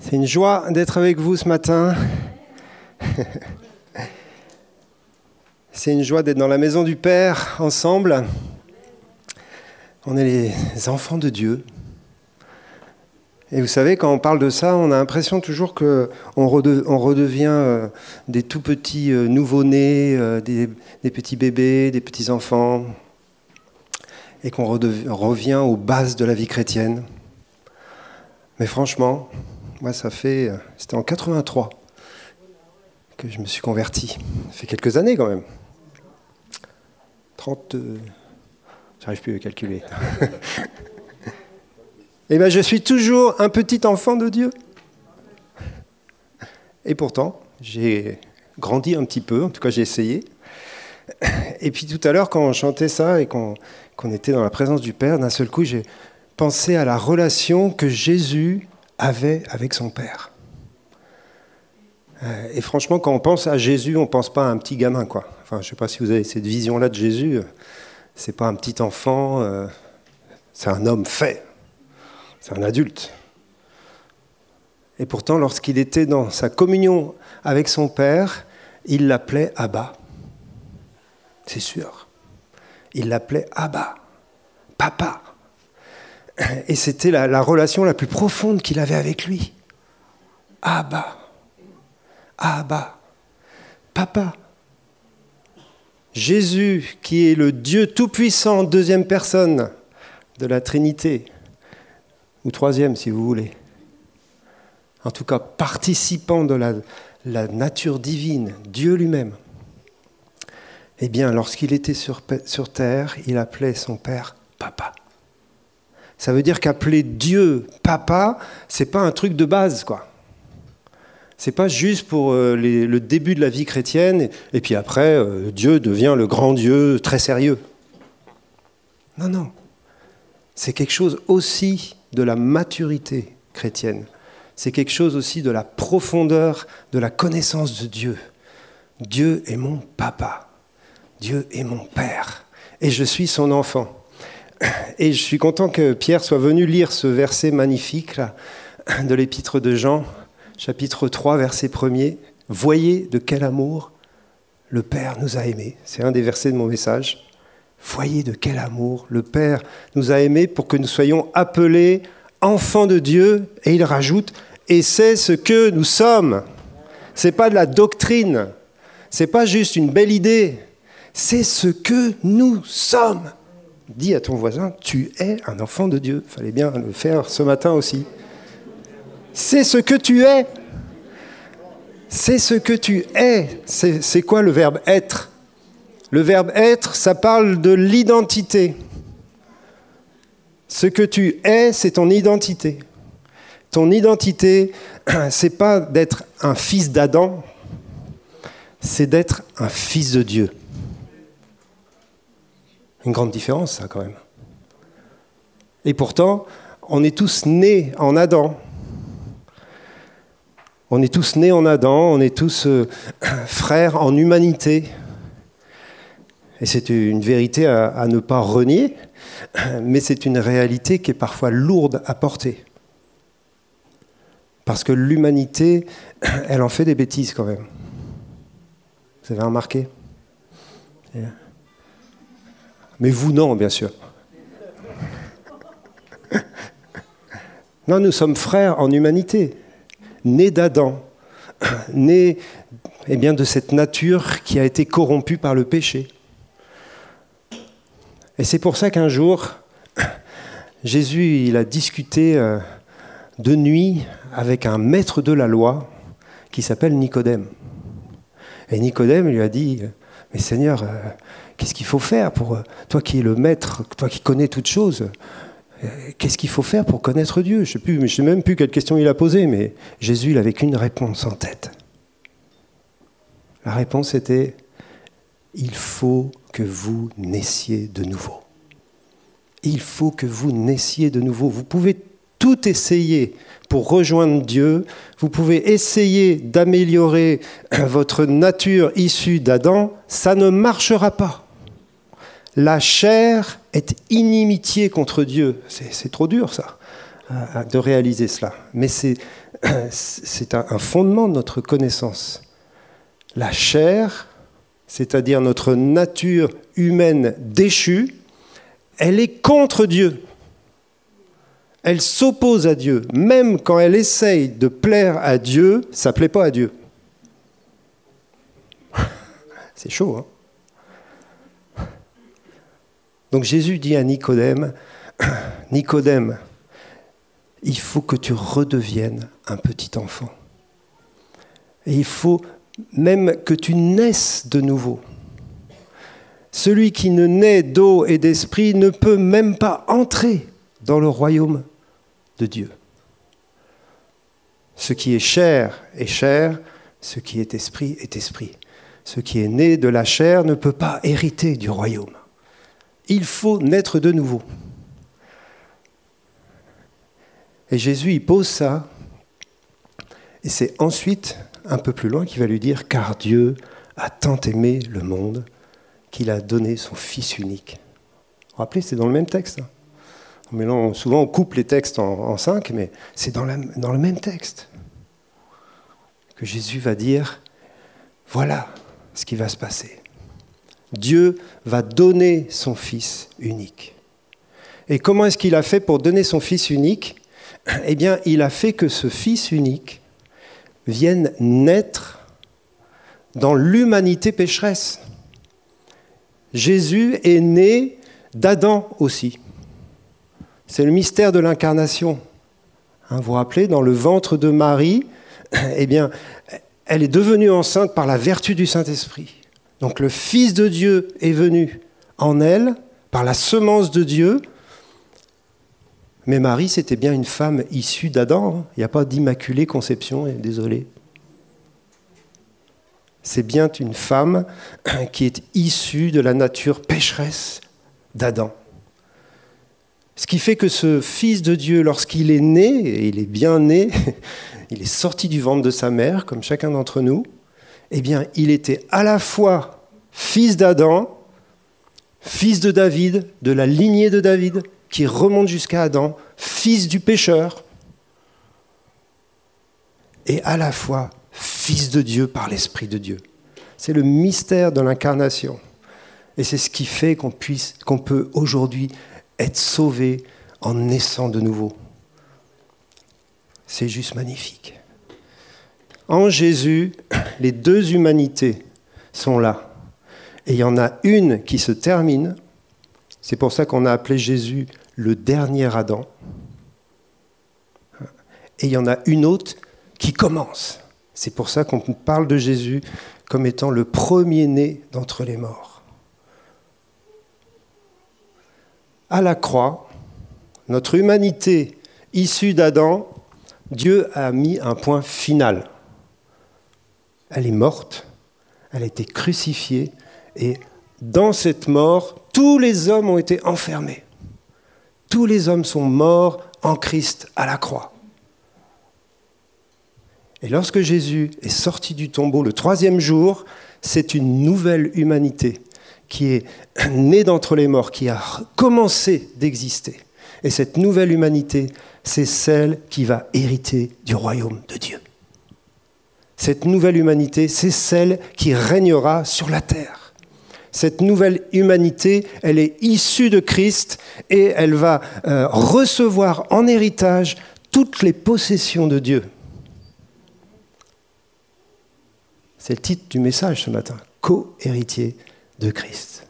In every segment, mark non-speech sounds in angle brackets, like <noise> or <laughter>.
C'est une joie d'être avec vous ce matin. C'est une joie d'être dans la maison du Père ensemble. On est les enfants de Dieu. Et vous savez, quand on parle de ça, on a l'impression toujours qu'on on redevient euh, des tout petits euh, nouveau-nés, euh, des, petits bébés, des petits enfants, et qu'on revient aux bases de la vie chrétienne. Mais franchement, moi, ça fait. C'était en 83 que je me suis converti. Ça fait quelques années quand même. 30. J'arrive plus à calculer. <laughs> Eh bien, je suis toujours un petit enfant de Dieu. Et pourtant, j'ai grandi un petit peu, en tout cas j'ai essayé. Et puis tout à l'heure, quand on chantait ça et qu'on était dans la présence du Père, d'un seul coup, j'ai pensé à la relation que Jésus avait avec son Père. Euh, et franchement, quand on pense à Jésus, on ne pense pas à un petit gamin. Quoi. Je ne sais pas si vous avez cette vision-là de Jésus. C'est pas un petit enfant, euh, c'est un homme fait. C'est un adulte. Et pourtant, lorsqu'il était dans sa communion avec son Père, il l'appelait Abba. C'est sûr. Il l'appelait Abba, papa. Et c'était la, la, relation la plus profonde qu'il avait avec lui. Abba, Abba, papa. Jésus, qui est le Dieu Tout-Puissant, deuxième personne de la Trinité, ou troisième si vous voulez. En tout cas, participant de la, nature divine, Dieu lui-même. Eh bien, lorsqu'il était sur terre, il appelait son père papa. Ça veut dire qu'appeler Dieu papa, c'est pas un truc de base, quoi. C'est pas juste pour euh, le début de la vie chrétienne et, puis après euh, Dieu devient le grand Dieu très sérieux. Non, non. C'est quelque chose aussi de la maturité chrétienne. C'est quelque chose aussi de la profondeur de la connaissance de Dieu. Dieu est mon papa. Dieu est mon père. Et je suis son enfant. Et je suis content que Pierre soit venu lire ce verset magnifique de l'épître de Jean, chapitre 3, verset 1er. Voyez de quel amour le Père nous a aimés. C'est un des versets de mon message. Voyez de quel amour le Père nous a aimés pour que nous soyons appelés enfants de Dieu. Et il rajoute, et c'est ce que nous sommes. C'est pas de la doctrine. C'est pas juste une belle idée. C'est ce que nous sommes. Dis à ton voisin, tu es un enfant de Dieu. Fallait bien le faire ce matin aussi. C'est ce que tu es. C'est ce que tu es. C'est quoi le verbe être? Le verbe être, ça parle de l'identité. Ce que tu es, c'est ton identité. Ton identité, <clears throat> c'est pas d'être un fils d'Adam, c'est d'être un fils de Dieu. Une grande différence, ça, quand même. Et pourtant, on est tous nés en Adam. On est tous nés en Adam, on est tous euh, <clears throat> frères en humanité. Et c'est une vérité à, ne pas renier, <clears throat> mais c'est une réalité qui est parfois lourde à porter. Parce que l'humanité, <clears throat> elle en fait des bêtises quand même. Vous avez remarqué? Mais vous, non, bien sûr. Non, nous sommes frères en humanité, nés d'Adam, nés eh bien, de cette nature qui a été corrompue par le péché. Et c'est pour ça qu'un jour, Jésus, il a discuté euh, de nuit avec un maître de la loi qui s'appelle Nicodème. Et Nicodème lui a dit, Seigneur, euh, qu'est-ce qu'il faut faire pour euh, toi qui es le maître, toi qui connais toutes choses Qu'est-ce qu'il faut faire pour connaître Dieu? Je ne sais, sais, même plus quelle question il a posée, mais Jésus, il avait qu'une réponse en tête. La réponse était il faut que vous naissiez de nouveau. Il faut que vous naissiez de nouveau. Vous pouvez tout essayer pour rejoindre Dieu. Vous pouvez essayer d'améliorer <clears throat> votre nature issue d'Adam. Ça ne marchera pas. La chair est inimitié contre Dieu. C'est trop dur ça, de réaliser cela. Mais c'est <clears throat> un fondement de notre connaissance. La chair, c'est-à-dire notre nature humaine déchue, elle est contre Dieu. Elle s'oppose à Dieu. Même quand elle essaye de plaire à Dieu, ça ne plaît pas à Dieu. <laughs> C'est chaud, hein Donc Jésus dit à Nicodème, <coughs> Nicodème, il faut que tu redeviennes un petit enfant. Il faut même que tu naisses de nouveau. Celui qui ne naît d'eau et d'esprit ne peut même pas entrer dans le royaume de Dieu. Ce qui est chair est chair, ce qui est esprit est esprit. Ce qui est né de la chair ne peut pas hériter du royaume. Il faut naître de nouveau. Et Jésus y pose ça. Et c'est ensuite, un peu plus loin, qu'il va lui dire, car Dieu a tant aimé le monde qu'il a donné son Fils unique. Vous vous rappelez, c'est dans le même texte. Hein. souvent, on coupe les textes en, cinq, mais c'est dans le même texte que Jésus va dire, voilà ce qui va se passer. Dieu va donner son Fils unique. Et comment est-ce qu'il a fait pour donner son Fils unique? Eh bien, il a fait que ce Fils unique vienne naître dans l'humanité pécheresse. Jésus est né d'Adam aussi. C'est le mystère de l'incarnation. Hein, vous vous rappelez, dans le ventre de Marie, <clears throat> eh bien, elle est devenue enceinte par la vertu du Saint-Esprit. Donc le Fils de Dieu est venu en elle, par la semence de Dieu, mais Marie, c'était bien une femme issue d'Adam. Hein. Il n'y a pas d'immaculée conception, désolé. C'est bien une femme <clears throat> qui est issue de la nature pécheresse d'Adam. Ce qui fait que ce Fils de Dieu, lorsqu'il est né, et il est bien né, <laughs> il est sorti du ventre de sa mère, comme chacun d'entre nous, eh bien, il était à la fois fils d'Adam, fils de David, de la lignée de David, qui remonte jusqu'à Adam, fils du pécheur, et à la fois fils de Dieu par l'Esprit de Dieu. C'est le mystère de l'incarnation. Et c'est ce qui fait qu'on qu'on peut aujourd'hui être sauvé en naissant de nouveau. C'est juste magnifique. En Jésus, <clears throat> les deux humanités sont là. Et il y en a une qui se termine c'est pour ça qu'on a appelé Jésus le dernier Adam. Et il y en a une autre qui commence. C'est pour ça qu'on parle de Jésus comme étant le premier-né d'entre les morts. À la croix, notre humanité issue d'Adam, Dieu a mis un point final. Elle est morte, elle a été crucifiée, et dans cette mort, tous les hommes ont été enfermés. Tous les hommes sont morts en Christ à la croix. Et lorsque Jésus est sorti du tombeau le troisième jour, c'est une nouvelle humanité qui est <clears throat> née d'entre les morts, qui a commencé d'exister. Et cette nouvelle humanité, c'est celle qui va hériter du royaume de Dieu. Cette nouvelle humanité, c'est celle qui régnera sur la terre cette nouvelle humanité, elle est issue de Christ et elle va euh, recevoir en héritage toutes les possessions de Dieu. C'est le titre du message ce matin, co-héritier de Christ.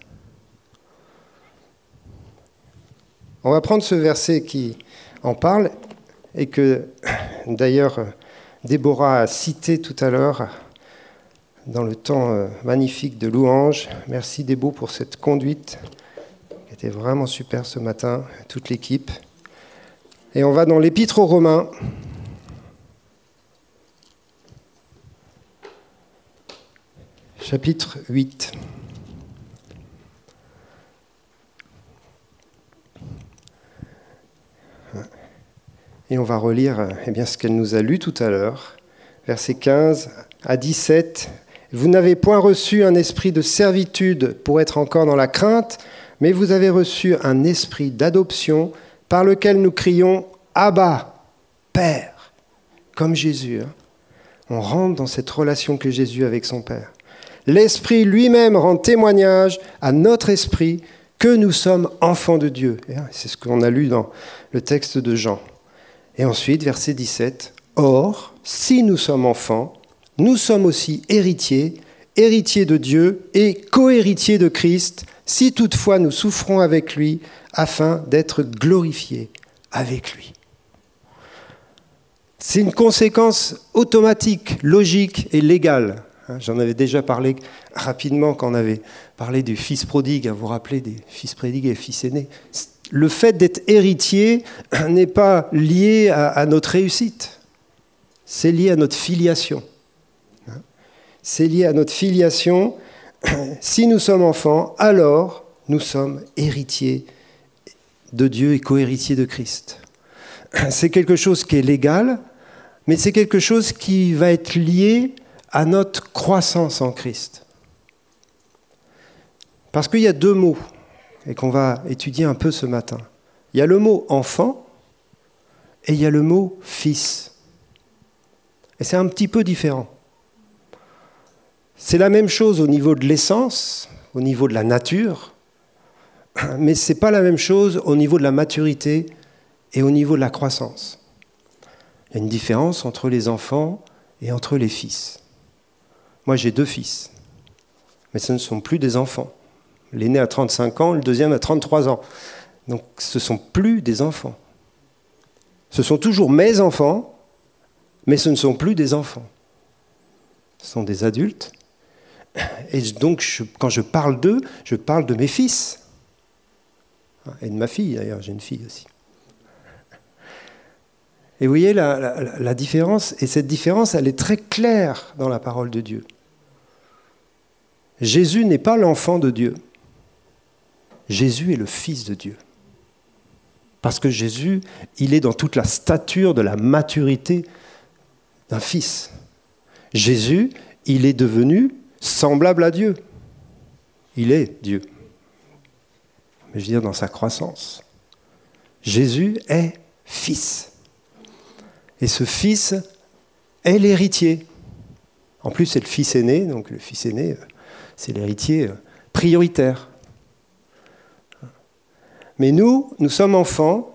On va prendre ce verset qui en parle et que d'ailleurs Déborah a cité tout à l'heure dans le temps euh, magnifique de louange. Merci Débo pour cette conduite qui était vraiment super ce matin, toute l'équipe. Et on va dans l'Épître aux Romains. Chapitre 8. Et on va relire eh bien, ce qu'elle nous a lu tout à l'heure, versets 15 à 17 vous n'avez point reçu un esprit de servitude pour être encore dans la crainte, mais vous avez reçu un esprit d'adoption par lequel nous crions Abba, Père. comme Jésus. Hein. On rentre dans cette relation que Jésus avec son Père. L'Esprit lui-même rend témoignage à notre esprit que nous sommes enfants de Dieu. Hein, c'est ce qu'on a lu dans le texte de Jean. Et ensuite, verset 17, Or, si nous sommes enfants, nous sommes aussi héritiers, héritiers de Dieu et co-héritiers de Christ, si toutefois nous souffrons avec lui, afin d'être glorifiés avec lui. C'est une conséquence automatique, logique et légale. Hein, j'en avais déjà parlé rapidement quand on avait parlé du fils prodigue, à vous rappeler des fils prodigues et fils aînés. Le fait d'être héritier <clears throat> n'est pas lié à, notre réussite, c'est lié à notre filiation. C'est lié à notre filiation. <clears throat> Si nous sommes enfants, alors nous sommes héritiers de Dieu et co-héritiers de Christ. <clears throat> C'est quelque chose qui est légal, mais c'est quelque chose qui va être lié à notre croissance en Christ. Parce qu'il y a deux mots, et qu'on va étudier un peu ce matin. Il y a le mot enfant et il y a le mot fils. Et c'est un petit peu différent. C'est la même chose au niveau de l'essence, au niveau de la nature, <laughs> mais ce n'est pas la même chose au niveau de la maturité et au niveau de la croissance. Il y a une différence entre les enfants et entre les fils. Moi, j'ai deux fils, mais ce ne sont plus des enfants. L'aîné a 35 ans, le deuxième a 33 ans. Donc ce ne sont plus des enfants. Ce sont toujours mes enfants, mais ce ne sont plus des enfants. Ce sont des adultes. Et donc, quand je parle d'eux, je parle de mes fils. Et de ma fille, d'ailleurs, j'ai une fille aussi. Et vous voyez la, différence, et cette différence, elle est très claire dans la parole de Dieu. Jésus n'est pas l'enfant de Dieu. Jésus est le Fils de Dieu. Parce que Jésus, il est dans toute la stature de la maturité d'un fils. Jésus, il est devenu semblable à Dieu. Il est Dieu. Mais je veux dire dans sa croissance. Jésus est fils. Et ce fils est l'héritier. En plus, c'est le fils aîné, donc le fils aîné, c'est l'héritier prioritaire. Mais nous, nous sommes enfants,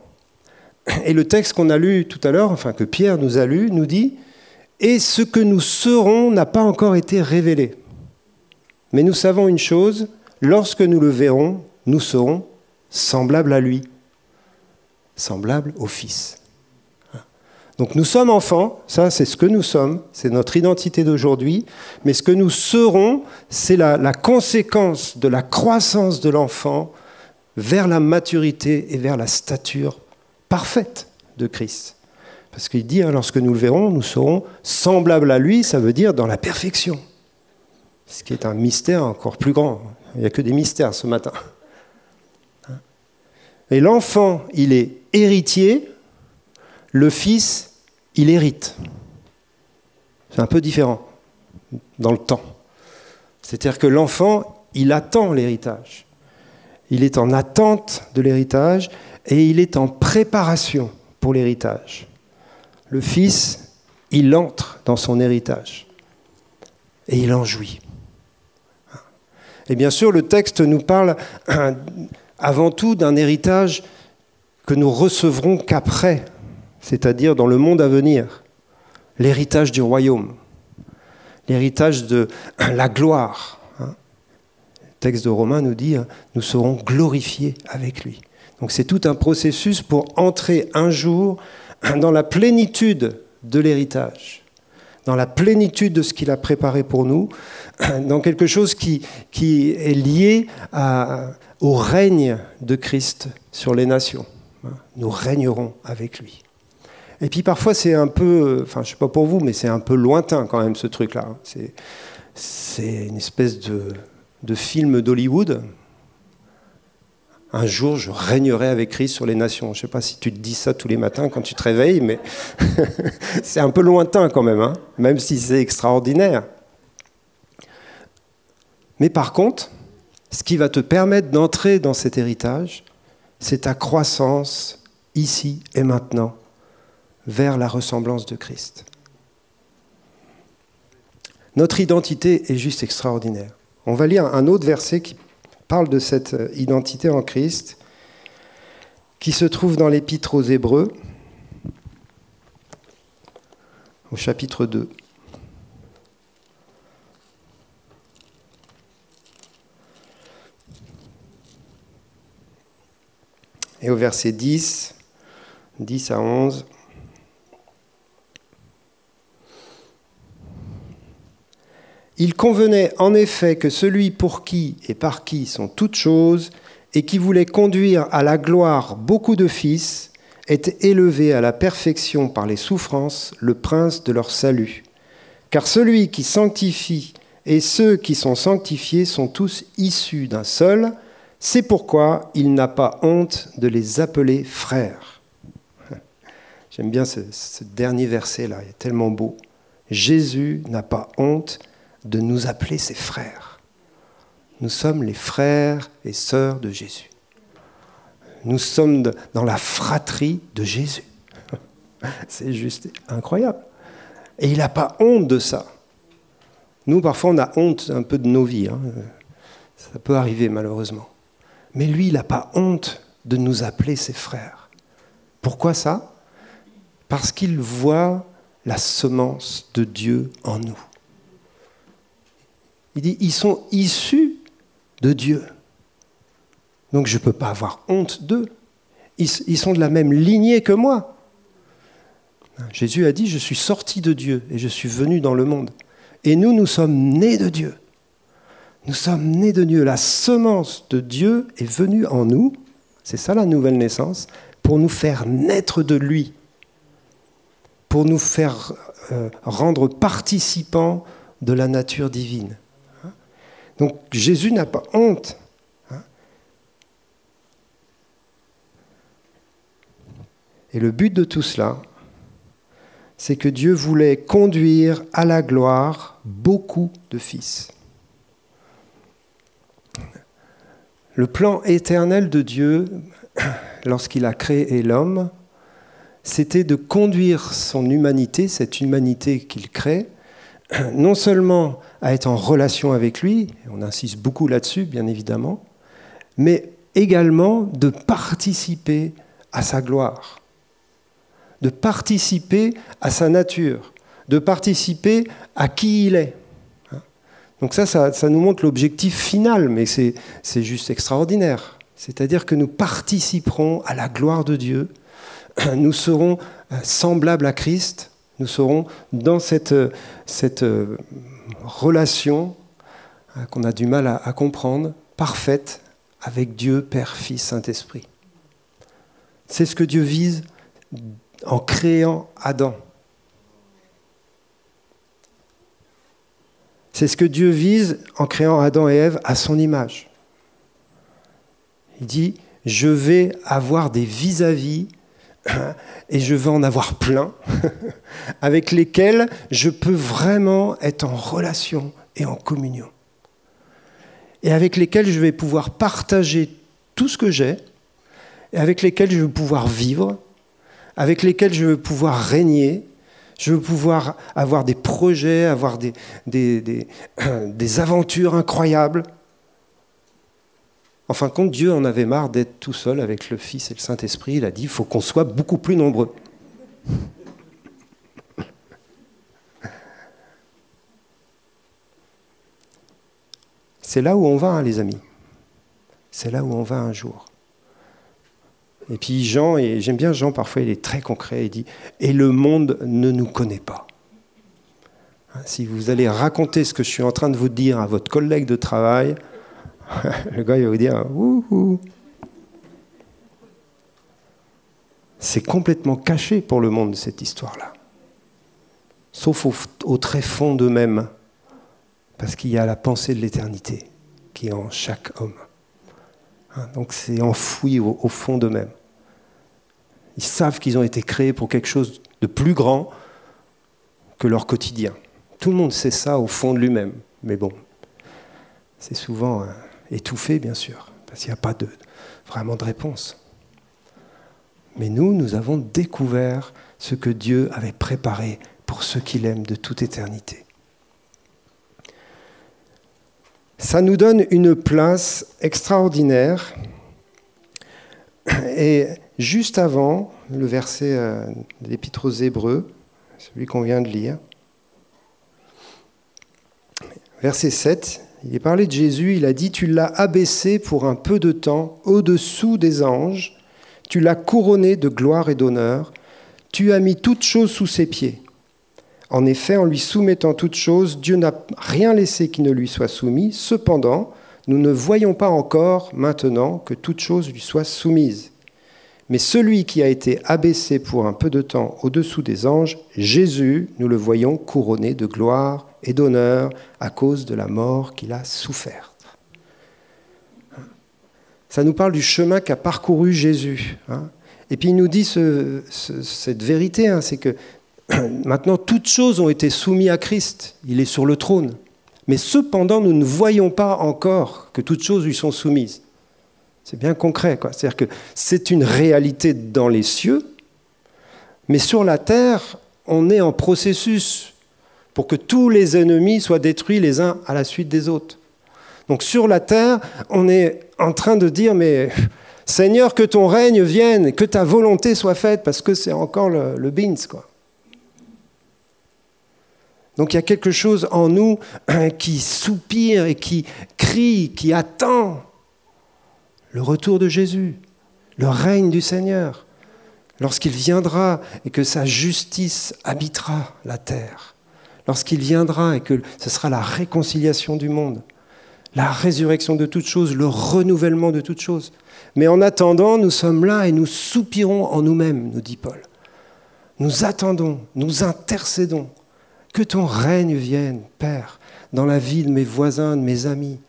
et le texte qu'on a lu tout à l'heure, enfin que Pierre nous a lu, nous dit Et ce que nous serons n'a pas encore été révélé. Mais nous savons une chose lorsque nous le verrons, nous serons semblables à lui, semblables au Fils. Donc nous sommes enfants, ça c'est ce que nous sommes, c'est notre identité d'aujourd'hui, mais ce que nous serons, c'est la, conséquence de la croissance de l'enfant vers la maturité et vers la stature parfaite de Christ. Parce qu'il dit, hein, lorsque nous le verrons, nous serons semblables à lui, ça veut dire dans la perfection. Ce qui est un mystère encore plus grand. Il n'y a que des mystères ce matin. Et l'enfant, il est héritier, le fils, il hérite. C'est un peu différent dans le temps. C'est-à-dire que l'enfant, il attend l'héritage. Il est en attente de l'héritage et il est en préparation pour l'héritage. Le fils, il entre dans son héritage et il en jouit. Et bien sûr, le texte nous parle <clears throat> avant tout d'un héritage que nous recevrons qu'après c'est-à-dire dans le monde à venir, l'héritage du royaume, l'héritage de <clears throat> la gloire. Hein. Texte de Romains nous dit, hein, nous serons glorifiés avec lui. Donc c'est tout un processus pour entrer un jour dans la plénitude de l'héritage, dans la plénitude de ce qu'il a préparé pour nous, <clears throat> dans quelque chose qui, qui est lié au règne de Christ sur les nations. Hein. Nous régnerons avec lui. Et puis parfois c'est un peu, enfin je sais pas pour vous, mais c'est un peu lointain quand même ce truc-là. C'est une espèce de, de film d'Hollywood. Un jour, je régnerai avec Christ sur les nations. Je ne sais pas si tu te dis ça tous les matins quand tu te réveilles, mais <laughs> c'est un peu lointain quand même, hein, même si c'est extraordinaire. Mais par contre, ce qui va te permettre d'entrer dans cet héritage, c'est ta croissance ici et maintenant vers la ressemblance de Christ. Notre identité est juste extraordinaire. On va lire un autre verset qui parle de cette euh, identité en Christ, qui se trouve dans l'Épître aux Hébreux, au chapitre 2. Et au verset 10, 10 à 11. Il convenait en effet que celui pour qui et par qui sont toutes choses, et qui voulait conduire à la gloire beaucoup de fils, ait élevé à la perfection par les souffrances le prince de leur salut. Car celui qui sanctifie et ceux qui sont sanctifiés sont tous issus d'un seul, c'est pourquoi il n'a pas honte de les appeler frères. J'aime bien ce, dernier verset-là, il est tellement beau. Jésus n'a pas honte de nous appeler ses frères. Nous sommes les frères et sœurs de Jésus. Nous sommes dans la fratrie de Jésus. <laughs> C'est juste incroyable. Et il n'a pas honte de ça. Nous, parfois, on a honte un peu de nos vies. Hein. Ça peut arriver, malheureusement. Mais lui, il n'a pas honte de nous appeler ses frères. Pourquoi ça? Parce qu'il voit la semence de Dieu en nous. Il dit, ils sont issus de Dieu. Donc je ne peux pas avoir honte d'eux. Ils, sont de la même lignée que moi. Jésus a dit, je suis sorti de Dieu et je suis venu dans le monde. Et nous, nous sommes nés de Dieu. Nous sommes nés de Dieu. La semence de Dieu est venue en nous. C'est ça la nouvelle naissance, pour nous faire naître de lui, pour nous faire euh, rendre participants de la nature divine. Donc Jésus n'a pas honte. Hein. Et le but de tout cela, c'est que Dieu voulait conduire à la gloire beaucoup de fils. Le plan éternel de Dieu, <clears throat> lorsqu'il a créé l'homme, c'était de conduire son humanité, cette humanité qu'il crée, <clears throat> non seulement à être en relation avec lui, on insiste beaucoup là-dessus bien évidemment, mais également de participer à sa gloire, de participer à sa nature, de participer à qui il est. Donc ça, ça, nous montre l'objectif final, mais c'est juste extraordinaire. C'est-à-dire que nous participerons à la gloire de Dieu, <clears throat> nous serons euh, semblables à Christ, nous serons dans cette, cette euh, relation euh, qu'on a du mal à, à comprendre, parfaite, avec Dieu, Père, Fils, Saint-Esprit. C'est ce que Dieu vise en créant Adam. C'est ce que Dieu vise en créant Adam et Ève à son image. Il dit, je vais avoir des vis-à-vis et je vais en avoir plein <laughs> avec lesquels je peux vraiment être en relation et en communion. Et avec lesquels je vais pouvoir partager tout ce que j'ai, et avec lesquels je vais pouvoir vivre, avec lesquels je vais pouvoir régner, je veux pouvoir avoir des projets, avoir des, des, <clears throat> aventures incroyables. En fin de compte, Dieu en avait marre d'être tout seul avec le Fils et le Saint-Esprit. Il a dit, il faut qu'on soit beaucoup plus nombreux. C'est là où on va, hein, les amis. C'est là où on va un jour. Et puis Jean, et j'aime bien Jean, parfois il est très concret, il dit Et le monde ne nous connaît pas. Hein, si vous allez raconter ce que je suis en train de vous dire à votre collègue de travail, <laughs> le gars il va vous dire Wouhou C'est complètement caché pour le monde cette histoire-là. Sauf au, très fond d'eux-mêmes, parce qu'il y a la pensée de l'éternité qui est en chaque homme. Hein, donc c'est enfoui au, fond d'eux-mêmes. Ils savent qu'ils ont été créés pour quelque chose de plus grand que leur quotidien. Tout le monde sait ça au fond de lui-même. Mais bon, c'est souvent étouffé, bien sûr, parce qu'il n'y a pas de, vraiment de réponse. Mais nous, nous avons découvert ce que Dieu avait préparé pour ceux qu'il aime de toute éternité. ça nous donne une place extraordinaire. Et juste avant le verset euh, de l'Épître aux Hébreux, celui qu'on vient de lire, verset 7, il est parlé de Jésus, il a dit, tu l'as abaissé pour un peu de temps au-dessous des anges, tu l'as couronné de gloire et d'honneur, tu as mis toutes choses sous ses pieds. En effet, en lui soumettant toutes choses, Dieu n'a rien laissé qui ne lui soit soumis. Cependant, nous ne voyons pas encore maintenant que toutes choses lui soient soumises. Mais celui qui a été abaissé pour un peu de temps au-dessous des anges, Jésus, nous le voyons couronné de gloire et d'honneur à cause de la mort qu'il a soufferte. Ça nous parle du chemin qu'a parcouru Jésus. Hein. Et puis il nous dit cette vérité, hein, c'est que <clears throat> Maintenant, toutes choses ont été soumises à Christ. Il est sur le trône. Mais cependant, nous ne voyons pas encore que toutes choses lui sont soumises. C'est bien concret. C'est-à-dire que c'est une réalité dans les cieux, mais sur la terre, on est en processus pour que tous les ennemis soient détruits les uns à la suite des autres. Donc sur la terre, on est en train de dire, mais Seigneur, que ton règne vienne, que ta volonté soit faite, parce que c'est encore le, le beans, quoi. Donc il y a quelque chose en nous <clears throat> qui soupire et qui crie, qui attend le retour de Jésus, le règne du Seigneur, lorsqu'il viendra et que sa justice habitera la terre, lorsqu'il viendra et que ce sera la réconciliation du monde, la résurrection de toutes choses, le renouvellement de toutes choses. Mais en attendant, nous sommes là et nous soupirons en nous-mêmes, nous dit Paul. Nous attendons, nous intercédons que ton règne vienne, Père, dans la vie de mes voisins, de mes amis.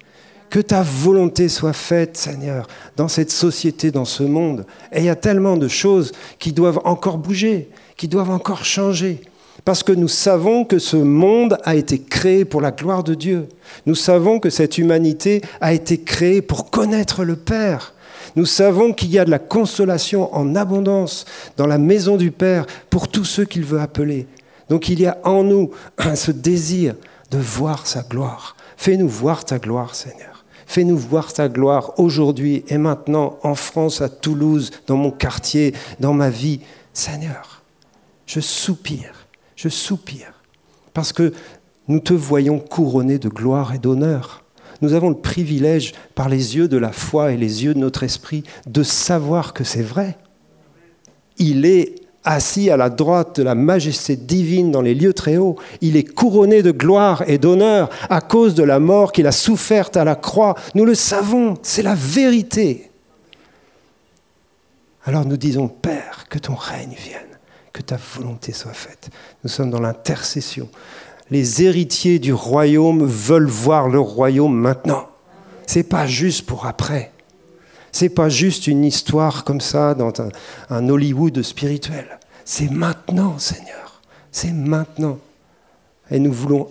Que ta volonté soit faite, Seigneur, dans cette société, dans ce monde. Et il y a tellement de choses qui doivent encore bouger, qui doivent encore changer. Parce que nous savons que ce monde a été créé pour la gloire de Dieu. Nous savons que cette humanité a été créée pour connaître le Père. Nous savons qu'il y a de la consolation en abondance dans la maison du Père pour tous ceux qu'il veut appeler. Donc il y a en nous ce désir de voir sa gloire. Fais-nous voir ta gloire, Seigneur. Fais-nous voir ta gloire aujourd'hui et maintenant en France, à Toulouse, dans mon quartier, dans ma vie. Seigneur, je soupire, je soupire, parce que nous te voyons couronné de gloire et d'honneur. Nous avons le privilège, par les yeux de la foi et les yeux de notre esprit, de savoir que c'est vrai. Il est assis à la droite de la majesté divine dans les lieux très hauts. Il est couronné de gloire et d'honneur à cause de la mort qu'il a soufferte à la croix. Nous le savons, c'est la vérité. Alors nous disons, Père, que ton règne vienne, que ta volonté soit faite. Nous sommes dans l'intercession. Les héritiers du royaume veulent voir le royaume maintenant. C'est pas juste pour après. C'est pas juste une histoire comme ça dans un, Hollywood spirituel. C'est maintenant, Seigneur. C'est maintenant. Et nous voulons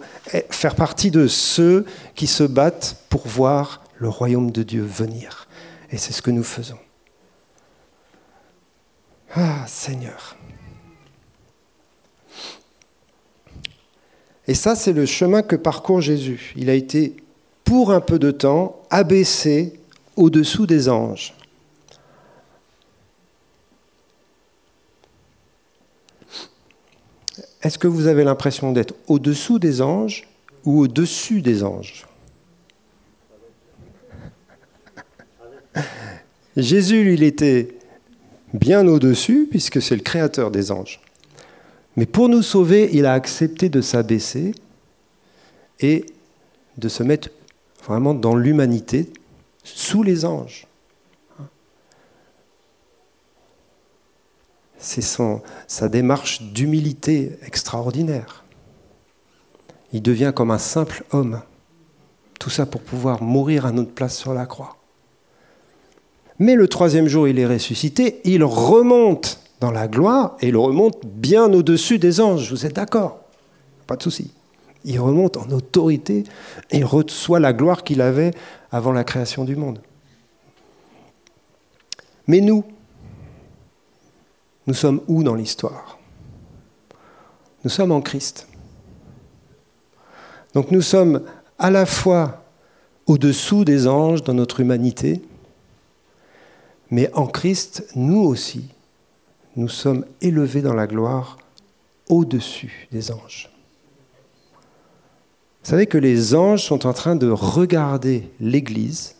faire partie de ceux qui se battent pour voir le royaume de Dieu venir. Et c'est ce que nous faisons. Ah, Seigneur. Et ça, c'est le chemin que parcourt Jésus. Il a été, pour un peu de temps, abaissé au-dessous des anges. Est-ce que vous avez l'impression d'être au-dessous des anges ou au-dessus des anges? Jésus, il était bien au-dessus, puisque c'est le créateur des anges. Mais pour nous sauver, il a accepté de s'abaisser et de se mettre vraiment dans l'humanité, sous les anges. C'est sa démarche d'humilité extraordinaire. Il devient comme un simple homme. Tout ça pour pouvoir mourir à notre place sur la croix. Mais le troisième jour, il est ressuscité, il remonte dans la gloire et il remonte bien au-dessus des anges. Vous êtes d'accord? Pas de souci. Il remonte en autorité et il reçoit la gloire qu'il avait avant la création du monde. Mais nous, nous sommes où dans l'histoire? Nous sommes en Christ. Donc nous sommes à la fois au-dessous des anges dans notre humanité, mais en Christ, nous aussi, nous sommes élevés dans la gloire au-dessus des anges. Vous savez que les anges sont en train de regarder l'Église.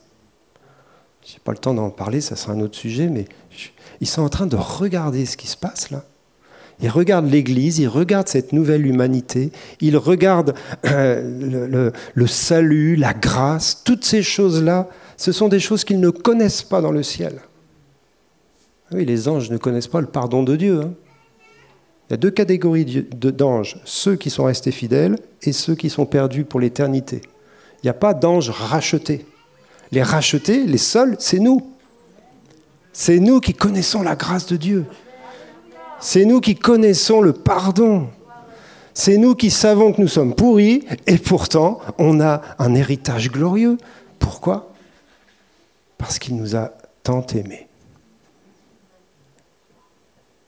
Je n'ai pas le temps d'en parler, ça sera un autre sujet, mais ils sont en train de regarder ce qui se passe là. Ils regardent l'Église, ils regardent cette nouvelle humanité, ils regardent euh, le, le, salut, la grâce, toutes ces choses-là, ce sont des choses qu'ils ne connaissent pas dans le ciel. Oui, les anges ne connaissent pas le pardon de Dieu. Hein. Il y a deux catégories d'anges, ceux qui sont restés fidèles et ceux qui sont perdus pour l'éternité. Il n'y a pas d'anges rachetés. Les rachetés, les seuls, c'est nous. C'est nous qui connaissons la grâce de Dieu. C'est nous qui connaissons le pardon. C'est nous qui savons que nous sommes pourris et pourtant on a un héritage glorieux. Pourquoi? Parce qu'il nous a tant aimés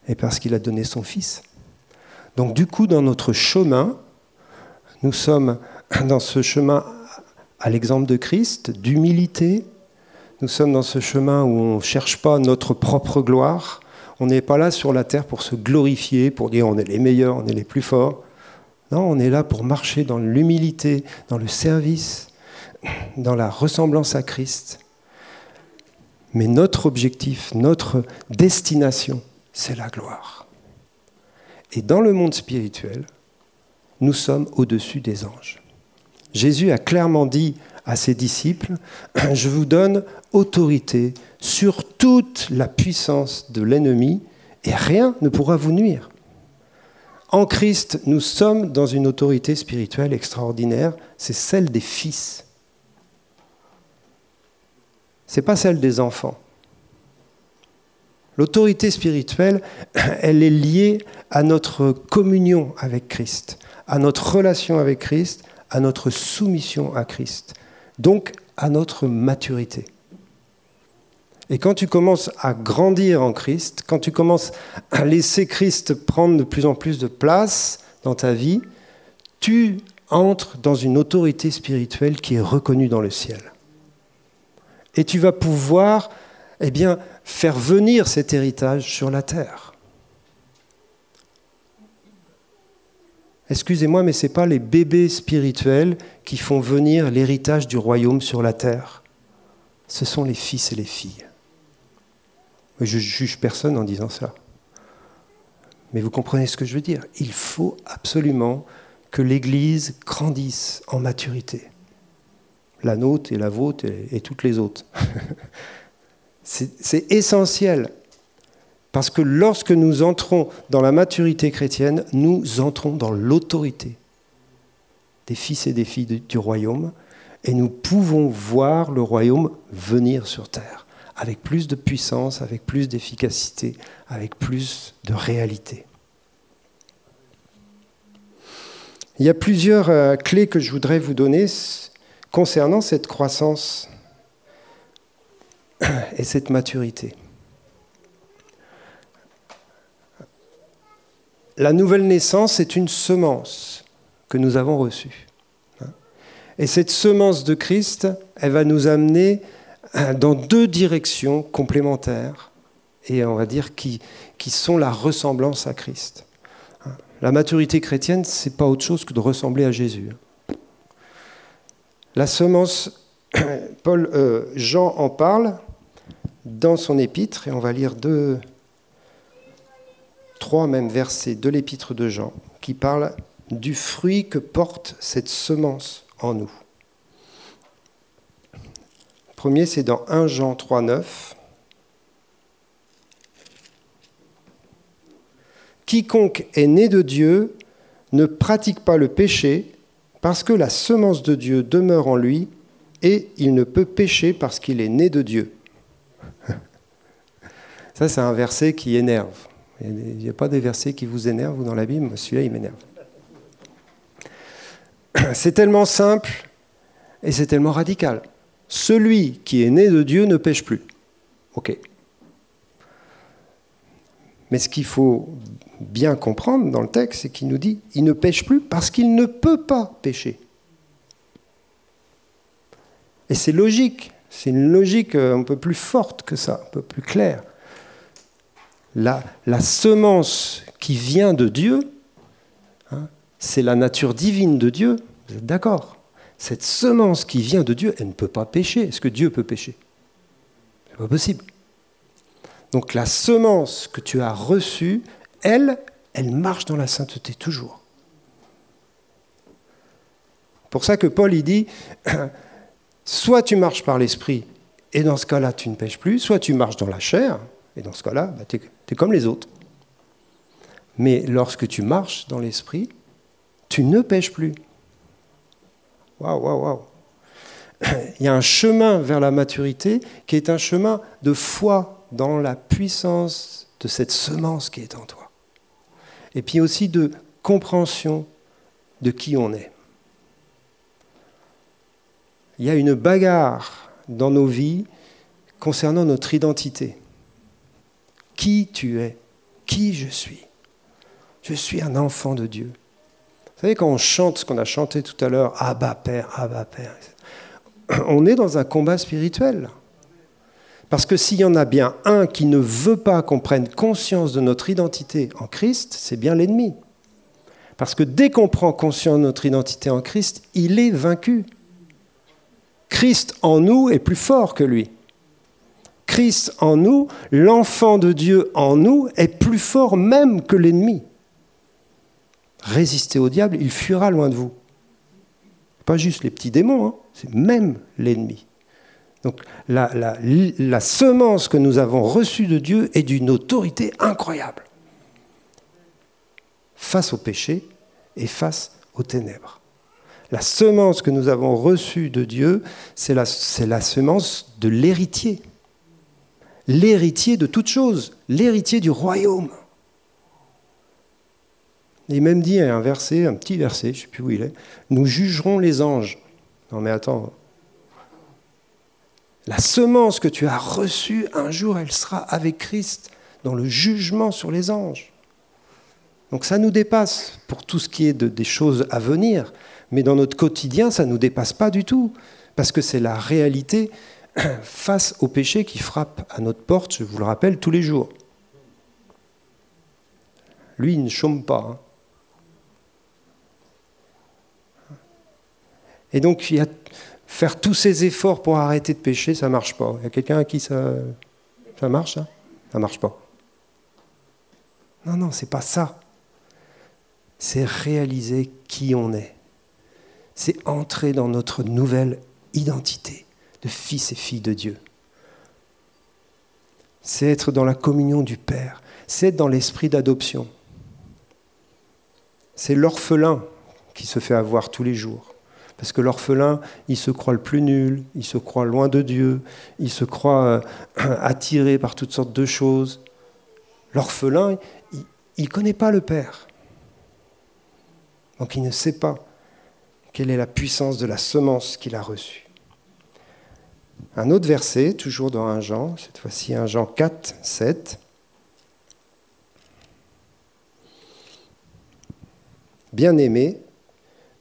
et parce qu'il a donné son Fils. Donc du coup, dans notre chemin, nous sommes dans ce chemin à l'exemple de Christ, d'humilité. Nous sommes dans ce chemin où on ne cherche pas notre propre gloire. On n'est pas là sur la terre pour se glorifier, pour dire on est les meilleurs, on est les plus forts. Non, on est là pour marcher dans l'humilité, dans le service, dans la ressemblance à Christ. Mais notre objectif, notre destination, c'est la gloire. Et dans le monde spirituel, nous sommes au-dessus des anges. Jésus a clairement dit à ses disciples, je vous donne autorité sur toute la puissance de l'ennemi et rien ne pourra vous nuire. En Christ, nous sommes dans une autorité spirituelle extraordinaire, c'est celle des fils. Ce n'est pas celle des enfants. L'autorité spirituelle, <clears throat> elle est liée à notre communion avec Christ, à notre relation avec Christ, à notre soumission à Christ, donc à notre maturité. Et quand tu commences à grandir en Christ, quand tu commences à laisser Christ prendre de plus en plus de place dans ta vie, tu entres dans une autorité spirituelle qui est reconnue dans le ciel. Et tu vas pouvoir eh bien, faire venir cet héritage sur la terre. Excusez-moi, mais ce n'est pas les bébés spirituels qui font venir l'héritage du royaume sur la terre. Ce sont les fils et les filles. Je juge personne en disant ça. Mais vous comprenez ce que je veux dire. Il faut absolument que l'Église grandisse en maturité. La nôtre et la vôtre et toutes les autres. <laughs> C'est essentiel. Parce que lorsque nous entrons dans la maturité chrétienne, nous entrons dans l'autorité des fils et des filles du royaume, et nous pouvons voir le royaume venir sur terre, avec plus de puissance, avec plus d'efficacité, avec plus de réalité. Il y a plusieurs euh, clés que je voudrais vous donner concernant cette croissance et cette maturité. La nouvelle naissance est une semence que nous avons reçue. Et cette semence de Christ, elle va nous amener dans deux directions complémentaires et on va dire qui, sont la ressemblance à Christ. La maturité chrétienne, ce n'est pas autre chose que de ressembler à Jésus. La semence, <clears throat> Paul, euh, Jean en parle, dans son épître, et on va lire deux, trois même versets de l'épître de Jean, qui parlent du fruit que porte cette semence en nous. Le premier, c'est dans 1 Jean 3, 9. Quiconque est né de Dieu ne pratique pas le péché parce que la semence de Dieu demeure en lui et il ne peut pécher parce qu'il est né de Dieu. Ça, c'est un verset qui énerve. Il n'y a pas des versets qui vous énervent dans la Bible, celui-là, il m'énerve. <clears throat> C'est tellement simple et c'est tellement radical. Celui qui est né de Dieu ne pêche plus. OK. Mais ce qu'il faut bien comprendre dans le texte, c'est qu'il nous dit il ne pêche plus parce qu'il ne peut pas pécher. Et c'est logique. C'est une logique un peu plus forte que ça, un peu plus claire. La, semence qui vient de Dieu, hein, c'est la nature divine de Dieu. Vous êtes d'accord? Cette semence qui vient de Dieu, elle ne peut pas pécher. Est-ce que Dieu peut pécher? C'est pas possible. Donc la semence que tu as reçue, elle, elle marche dans la sainteté toujours. Pour ça que Paul il dit, <clears throat> soit tu marches par l'esprit, et dans ce cas-là tu ne pêches plus, soit tu marches dans la chair, et dans ce cas-là bah, tu es, comme les autres. Mais lorsque tu marches dans l'esprit, tu ne pêches plus. Waouh, waouh, waouh. <clears throat> Il y a un chemin vers la maturité qui est un chemin de foi dans la puissance de cette semence qui est en toi. Et puis aussi de compréhension de qui on est. Il y a une bagarre dans nos vies concernant notre identité. Qui tu es? Qui je suis? Je suis un enfant de Dieu. Vous savez, quand on chante ce qu'on a chanté tout à l'heure, Abba Père, Abba Père, on est dans un combat spirituel. Parce que s'il y en a bien un qui ne veut pas qu'on prenne conscience de notre identité en Christ, c'est bien l'ennemi. Parce que dès qu'on prend conscience de notre identité en Christ, il est vaincu. Christ en nous est plus fort que lui. Christ en nous, l'enfant de Dieu en nous, est plus fort même que l'ennemi. Résistez au diable, il fuira loin de vous. Pas juste les petits démons, hein, c'est même l'ennemi. Donc la, la, semence que nous avons reçue de Dieu est d'une autorité incroyable face au péché et face aux ténèbres. La semence que nous avons reçue de Dieu, c'est la, la semence de l'héritier. L'héritier de toute chose, l'héritier du royaume. Il même dit un verset, un petit verset, je ne sais plus où il est, nous jugerons les anges. Non mais attends, la semence que tu as reçue, un jour, elle sera avec Christ dans le jugement sur les anges. Donc ça nous dépasse pour tout ce qui est de, des choses à venir, mais dans notre quotidien, ça nous dépasse pas du tout, parce que c'est la réalité <coughs> face au péché qui frappe à notre porte, je vous le rappelle, tous les jours. Lui, il ne chôme pas. Hein. Et donc, il y a, faire tous ces efforts pour arrêter de pécher, ça ne marche pas. Il y a quelqu'un à qui ça, marche, ça Ça ne marche pas. Non, non, c'est pas ça. C'est réaliser qui on est. C'est entrer dans notre nouvelle identité fils et filles de Dieu. C'est être dans la communion du Père. C'est être dans l'esprit d'adoption. C'est l'orphelin qui se fait avoir tous les jours. Parce que l'orphelin, il se croit le plus nul, il se croit loin de Dieu, il se croit euh, <clears throat> attiré par toutes sortes de choses. L'orphelin, il ne connaît pas le Père. Donc il ne sait pas quelle est la puissance de la semence qu'il a reçue. Un autre verset, toujours dans 1 Jean, cette fois-ci 1 Jean 4, 7. Bien-aimés,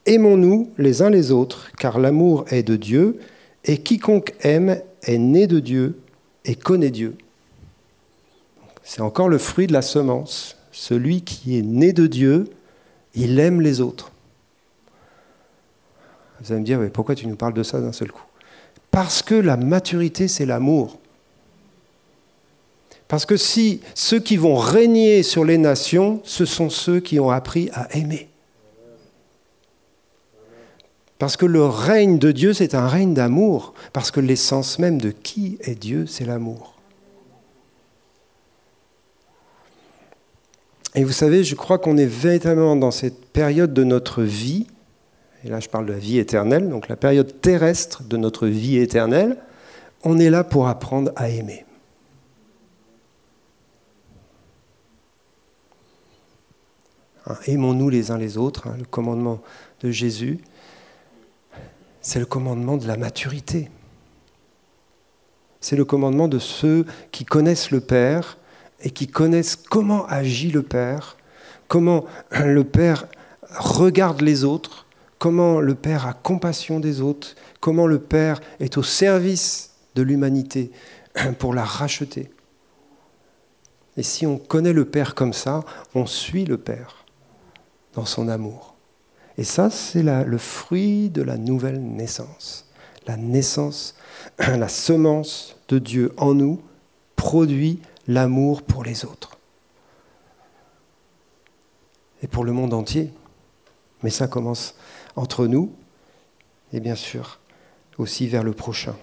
Aimons-nous les uns les autres, car l'amour est de Dieu, et quiconque aime est né de Dieu et connaît Dieu. C'est encore le fruit de la semence. Celui qui est né de Dieu, il aime les autres. Vous allez me dire, mais pourquoi tu nous parles de ça d'un seul coup? Parce que la maturité, c'est l'amour. Parce que si ceux qui vont régner sur les nations, ce sont ceux qui ont appris à aimer. Parce que le règne de Dieu, c'est un règne d'amour. Parce que l'essence même de qui est Dieu, c'est l'amour. Et vous savez, je crois qu'on est véritablement dans cette période de notre vie, et là je parle de la vie éternelle, donc la période terrestre de notre vie éternelle, on est là pour apprendre à aimer. Hein, aimons-nous les uns les autres, hein, le commandement de Jésus c'est le commandement de la maturité. C'est le commandement de ceux qui connaissent le Père et qui connaissent comment agit le Père, comment le Père regarde les autres, comment le Père a compassion des autres, comment le Père est au service de l'humanité <clears throat> pour la racheter. Et si on connaît le Père comme ça, on suit le Père dans son amour. Et ça, c'est le fruit de la nouvelle naissance. La naissance, <clears throat> la semence de Dieu en nous produit l'amour pour les autres. Et pour le monde entier. Mais ça commence entre nous et bien sûr aussi vers le prochain.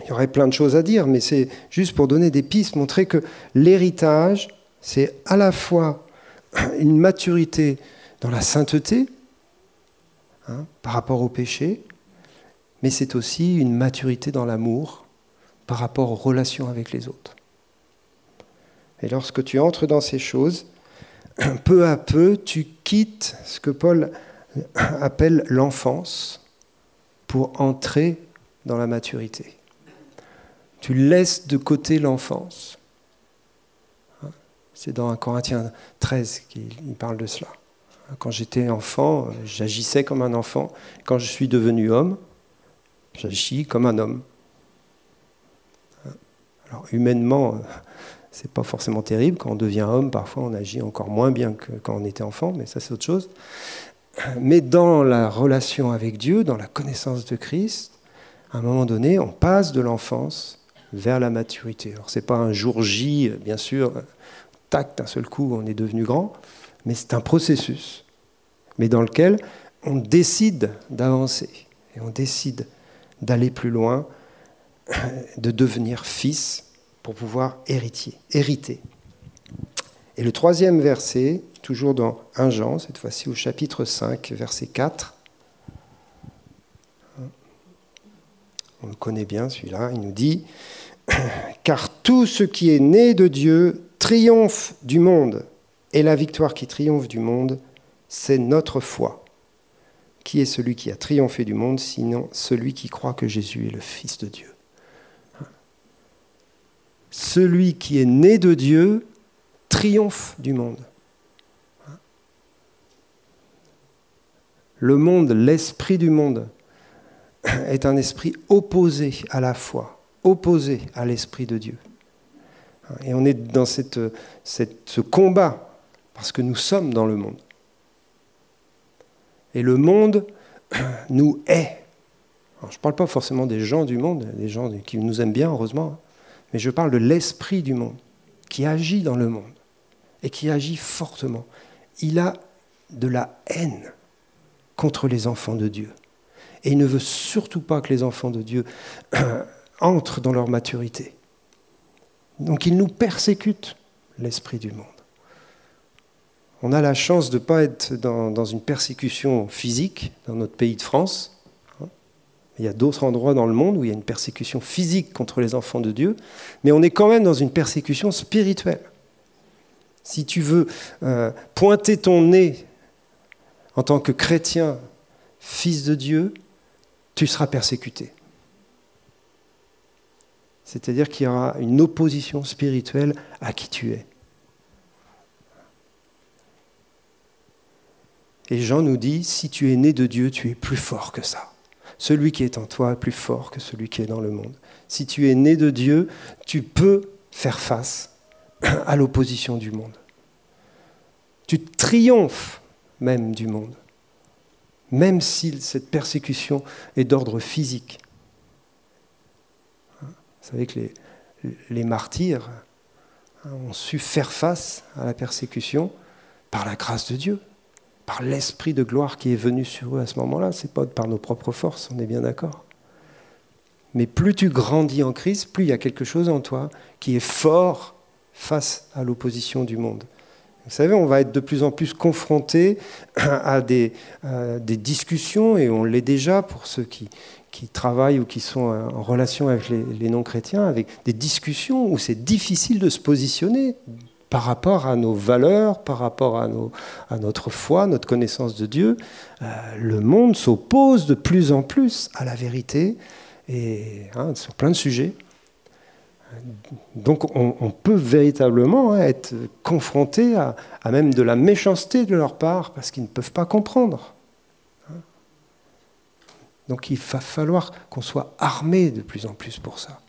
Il y aurait plein de choses à dire, mais c'est juste pour donner des pistes, montrer que l'héritage, c'est à la fois une maturité dans la sainteté hein, par rapport au péché, mais c'est aussi une maturité dans l'amour par rapport aux relations avec les autres. Et lorsque tu entres dans ces choses, peu à peu, tu quittes ce que Paul <coughs> appelle l'enfance pour entrer dans la maturité. Tu laisses de côté l'enfance. C'est dans 1 Corinthiens 13 qu'il parle de cela. Quand j'étais enfant, j'agissais comme un enfant. Quand je suis devenu homme, j'agis comme un homme. Alors humainement, c'est pas forcément terrible. Quand on devient homme, parfois on agit encore moins bien que quand on était enfant, mais ça c'est autre chose. Mais dans la relation avec Dieu, dans la connaissance de Christ, à un moment donné, on passe de l'enfance vers la maturité. Alors c'est pas un jour J, bien sûr, tac, d'un seul coup, on est devenu grand, mais c'est un processus, mais dans lequel on décide d'avancer et on décide d'aller plus loin, de devenir fils pour pouvoir héritier, hériter. Et le troisième verset, toujours dans 1 Jean, cette fois-ci au chapitre 5, verset 4. On le connaît bien celui-là, il nous dit, Car tout ce qui est né de Dieu triomphe du monde, et la victoire qui triomphe du monde, c'est notre foi. Qui est celui qui a triomphé du monde, sinon celui qui croit que Jésus est le Fils de Dieu? Celui qui est né de Dieu triomphe du monde. Le monde, l'esprit du monde, est un esprit opposé à la foi, opposé à l'esprit de Dieu. Et on est dans cette, ce combat parce que nous sommes dans le monde. Et le monde <clears throat> nous hait. je ne parle pas forcément des gens du monde, des gens qui nous aiment bien, heureusement, mais je parle de l'esprit du monde qui agit dans le monde et qui agit fortement. Il a de la haine contre les enfants de Dieu. Et il ne veut surtout pas que les enfants de Dieu <clears throat> entrent dans leur maturité. Donc il nous persécute, l'esprit du monde. On a la chance de ne pas être dans, une persécution physique dans notre pays de France. Il y a d'autres endroits dans le monde où il y a une persécution physique contre les enfants de Dieu, mais on est quand même dans une persécution spirituelle. Si tu veux euh, pointer ton nez en tant que chrétien, fils de Dieu, tu seras persécuté. C'est-à-dire qu'il y aura une opposition spirituelle à qui tu es. Et Jean nous dit, si tu es né de Dieu, tu es plus fort que ça. Celui qui est en toi est plus fort que celui qui est dans le monde. Si tu es né de Dieu, tu peux faire face <clears throat> à l'opposition du monde. Tu triomphes même du monde, même si cette persécution est d'ordre physique. Vous savez que les, martyrs ont su faire face à la persécution par la grâce de Dieu, par l'esprit de gloire qui est venu sur eux à ce moment-là. Ce n'est pas par nos propres forces, on est bien d'accord. Mais plus tu grandis en Christ, plus il y a quelque chose en toi qui est fort face à l'opposition du monde. Vous savez, on va être de plus en plus confronté <clears throat> à des, discussions, et on l'est déjà pour ceux qui, qui, travaillent ou qui sont en relation avec les, non-chrétiens, avec des discussions où c'est difficile de se positionner par rapport à nos valeurs, par rapport à, nos, à notre foi, notre connaissance de Dieu. Euh, le monde s'oppose de plus en plus à la vérité, et hein, sur plein de sujets. Donc on, peut véritablement hein, être confronté à, même de la méchanceté de leur part parce qu'ils ne peuvent pas comprendre. Hein. Donc il va falloir qu'on soit armé de plus en plus pour ça.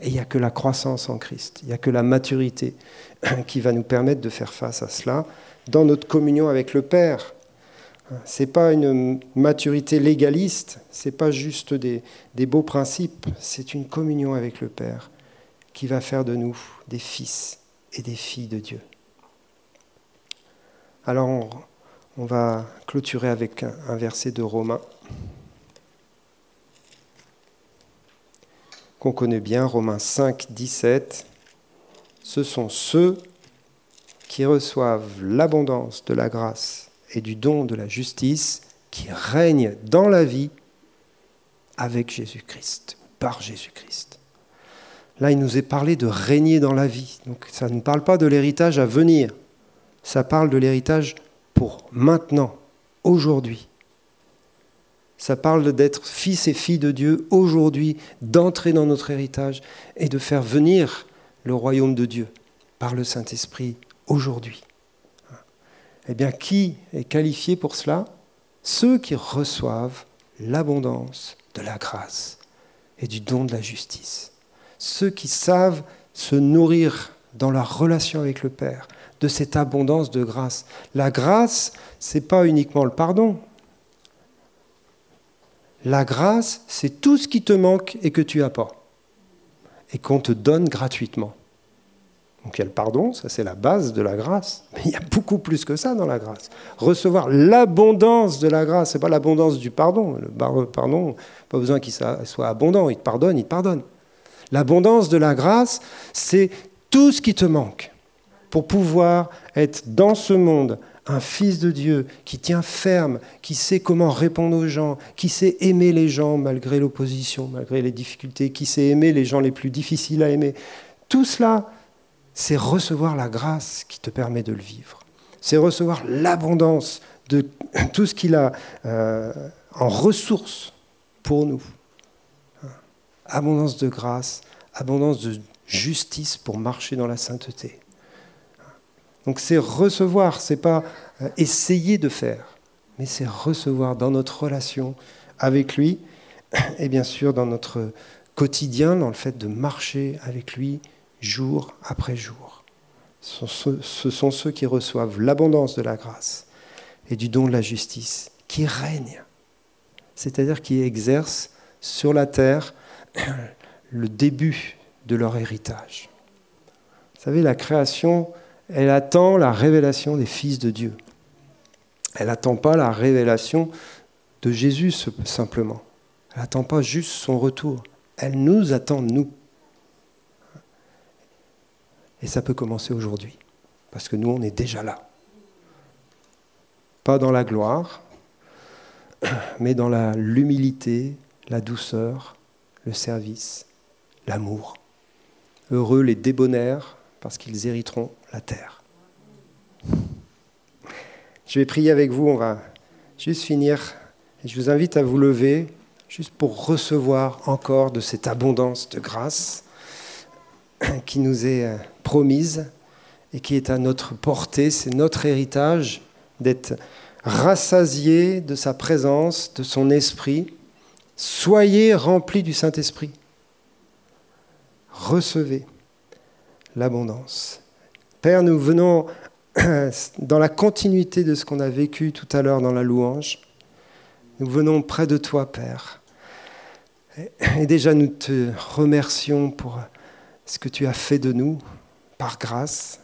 Et il n'y a que la croissance en Christ, il n'y a que la maturité <coughs> qui va nous permettre de faire face à cela dans notre communion avec le Père. Ce n'est pas une maturité légaliste, ce n'est pas juste des, beaux principes, c'est une communion avec le Père qui va faire de nous des fils et des filles de Dieu. Alors on, on va clôturer avec un verset de Romains qu'on connaît bien, Romains 5, 17. Ce sont ceux qui reçoivent l'abondance de la grâce et du don de la justice, qui règnent dans la vie avec Jésus-Christ, par Jésus-Christ. Là, il nous est parlé de régner dans la vie. Donc ça ne parle pas de l'héritage à venir, ça parle de l'héritage pour maintenant, aujourd'hui. Ça parle d'être fils et filles de Dieu aujourd'hui, d'entrer dans notre héritage et de faire venir le royaume de Dieu par le Saint-Esprit aujourd'hui. Eh bien, qui est qualifié pour cela? Ceux qui reçoivent l'abondance de la grâce et du don de la justice. Ceux qui savent se nourrir dans leur relation avec le Père de cette abondance de grâce. La grâce, ce n'est pas uniquement le pardon. La grâce, c'est tout ce qui te manque et que tu n'as pas, et qu'on te donne gratuitement. Donc il y a le pardon, ça c'est la base de la grâce, mais il y a beaucoup plus que ça dans la grâce. Recevoir l'abondance de la grâce, ce n'est pas l'abondance du pardon. Le pardon, pas besoin qu'il soit abondant, il te pardonne, il te pardonne. L'abondance de la grâce, c'est tout ce qui te manque pour pouvoir être dans ce monde un fils de Dieu qui tient ferme, qui sait comment répondre aux gens, qui sait aimer les gens malgré l'opposition, malgré les difficultés, qui sait aimer les gens les plus difficiles à aimer. Tout cela, c'est recevoir la grâce qui te permet de le vivre. C'est recevoir l'abondance de <laughs> tout ce qu'il a euh, en ressources pour nous. Abondance de grâce, abondance de justice pour marcher dans la sainteté. Donc c'est recevoir, c'est pas euh, essayer de faire, mais c'est recevoir dans notre relation avec lui et bien sûr dans notre quotidien, dans le fait de marcher avec lui jour après jour. Ce sont ceux qui reçoivent l'abondance de la grâce et du don de la justice, qui règnent, c'est-à-dire qui exercent sur la terre <clears throat> le début de leur héritage. Vous savez, la création, elle attend la révélation des fils de Dieu. Elle n'attend pas la révélation de Jésus simplement. Elle n'attend pas juste son retour. Elle nous attend, nous. Et ça peut commencer aujourd'hui, parce que nous, on est déjà là. Pas dans la gloire, <clears throat> mais dans l'humilité, la douceur, le service, l'amour. Heureux les débonnaires, parce qu'ils hériteront la terre. Je vais prier avec vous, on va juste finir. je vous invite à vous lever, juste pour recevoir encore de cette abondance de grâce <clears throat> qui nous est euh, promise et qui est à notre portée. C'est notre héritage d'être rassasié de sa présence, de son esprit. Soyez remplis du Saint-Esprit. Recevez l'abondance. Père, nous venons <clears throat> dans la continuité de ce qu'on a vécu tout à l'heure dans la louange. Nous venons près de toi, Père. Et déjà, nous te remercions pour ce que tu as fait de nous par grâce.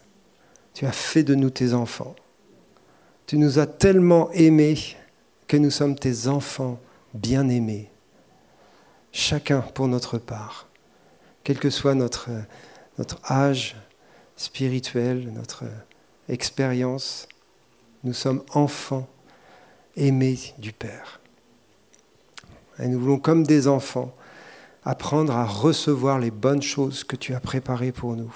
Tu as fait de nous tes enfants. Tu nous as tellement aimés que nous sommes tes enfants bien-aimés, chacun pour notre part, quel que soit notre, notre âge spirituel, notre expérience. Nous sommes enfants aimés du Père. Et nous voulons, comme des enfants, apprendre à recevoir les bonnes choses que tu as préparées pour nous.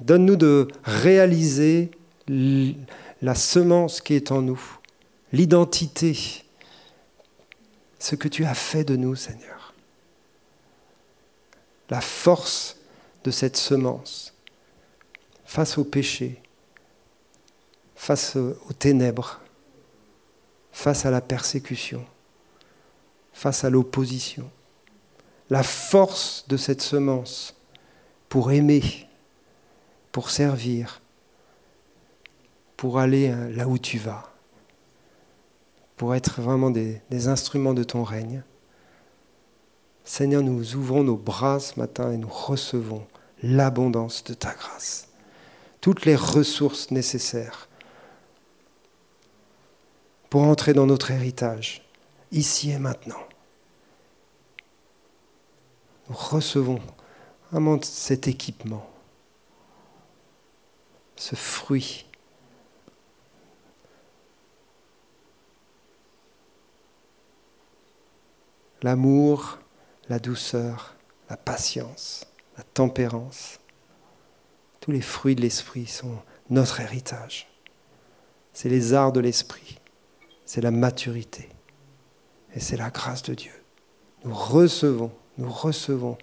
Donne-nous de réaliser la semence qui est en nous, l'identité, ce que tu as fait de nous, Seigneur. La force de cette semence face au péché, face aux ténèbres, face à la persécution, face à l'opposition. La force de cette semence pour aimer, pour servir, pour aller hein, là où tu vas, pour être vraiment des, instruments de ton règne. Seigneur, nous ouvrons nos bras ce matin et nous recevons l'abondance de ta grâce, toutes les ressources nécessaires pour entrer dans notre héritage, ici et maintenant. Nous recevons vraiment cet équipement, ce fruit. L'amour, la douceur, la patience, la tempérance, tous les fruits de l'esprit sont notre héritage. C'est les arts de l'esprit, c'est la maturité et c'est la grâce de Dieu. Nous recevons, nous recevons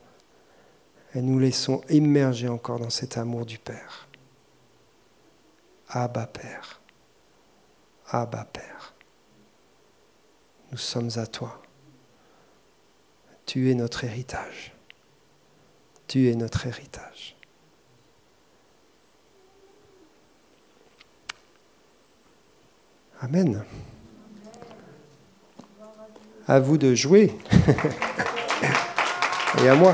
et nous laissons immerger encore dans cet amour du Père. Abba Père, Abba Père, nous sommes à toi. Tu es notre héritage. Tu es notre héritage. Amen. À vous de jouer. <laughs> Et à moi.